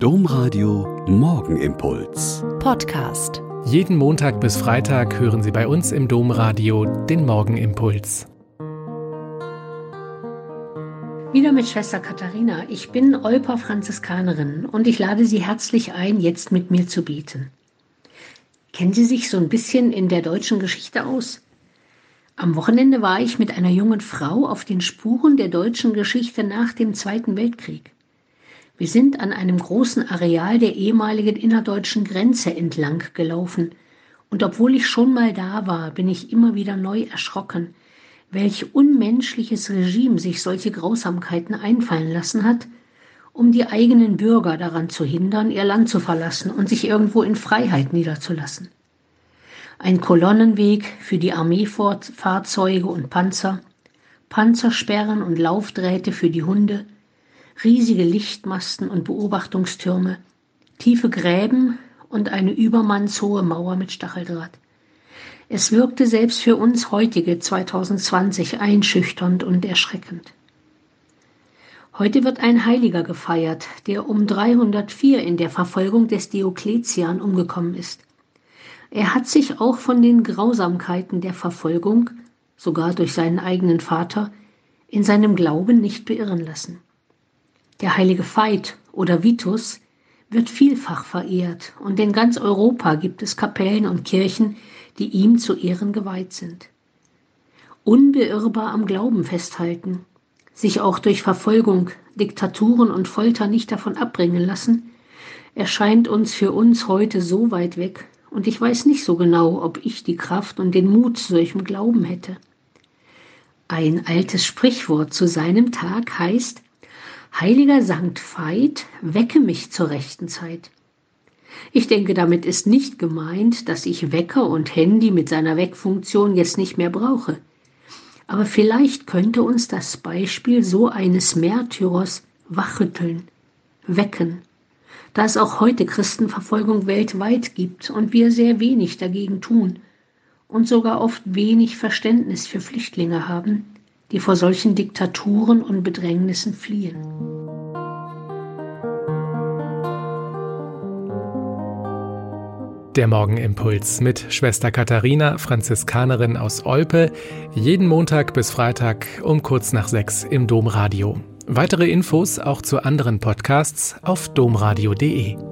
Domradio Morgenimpuls. Podcast. Jeden Montag bis Freitag hören Sie bei uns im Domradio den Morgenimpuls. Wieder mit Schwester Katharina. Ich bin Olper Franziskanerin und ich lade Sie herzlich ein, jetzt mit mir zu beten. Kennen Sie sich so ein bisschen in der deutschen Geschichte aus? Am Wochenende war ich mit einer jungen Frau auf den Spuren der deutschen Geschichte nach dem Zweiten Weltkrieg. Wir sind an einem großen Areal der ehemaligen innerdeutschen Grenze entlang gelaufen, und obwohl ich schon mal da war, bin ich immer wieder neu erschrocken, welch unmenschliches Regime sich solche Grausamkeiten einfallen lassen hat, um die eigenen Bürger daran zu hindern, ihr Land zu verlassen und sich irgendwo in Freiheit niederzulassen. Ein Kolonnenweg für die Armeefahrzeuge und Panzer, Panzersperren und Laufdrähte für die Hunde, riesige Lichtmasten und Beobachtungstürme, tiefe Gräben und eine übermannshohe Mauer mit Stacheldraht. Es wirkte selbst für uns heutige 2020 einschüchternd und erschreckend. Heute wird ein Heiliger gefeiert, der um 304 in der Verfolgung des Diokletian umgekommen ist. Er hat sich auch von den Grausamkeiten der Verfolgung, sogar durch seinen eigenen Vater, in seinem Glauben nicht beirren lassen. Der heilige Veit oder Vitus wird vielfach verehrt und in ganz Europa gibt es Kapellen und Kirchen, die ihm zu Ehren geweiht sind. Unbeirrbar am Glauben festhalten, sich auch durch Verfolgung, Diktaturen und Folter nicht davon abbringen lassen, erscheint uns für uns heute so weit weg, und ich weiß nicht so genau, ob ich die Kraft und den Mut zu solchem Glauben hätte. Ein altes Sprichwort zu seinem Tag heißt, Heiliger Sankt Veit, wecke mich zur rechten Zeit. Ich denke, damit ist nicht gemeint, dass ich Wecker und Handy mit seiner Weckfunktion jetzt nicht mehr brauche. Aber vielleicht könnte uns das Beispiel so eines Märtyrers wachrütteln, wecken, da es auch heute Christenverfolgung weltweit gibt und wir sehr wenig dagegen tun und sogar oft wenig Verständnis für Flüchtlinge haben, die vor solchen Diktaturen und Bedrängnissen fliehen. Der Morgenimpuls mit Schwester Katharina, Franziskanerin aus Olpe, jeden Montag bis Freitag um kurz nach sechs im Domradio. Weitere Infos auch zu anderen Podcasts auf domradio.de.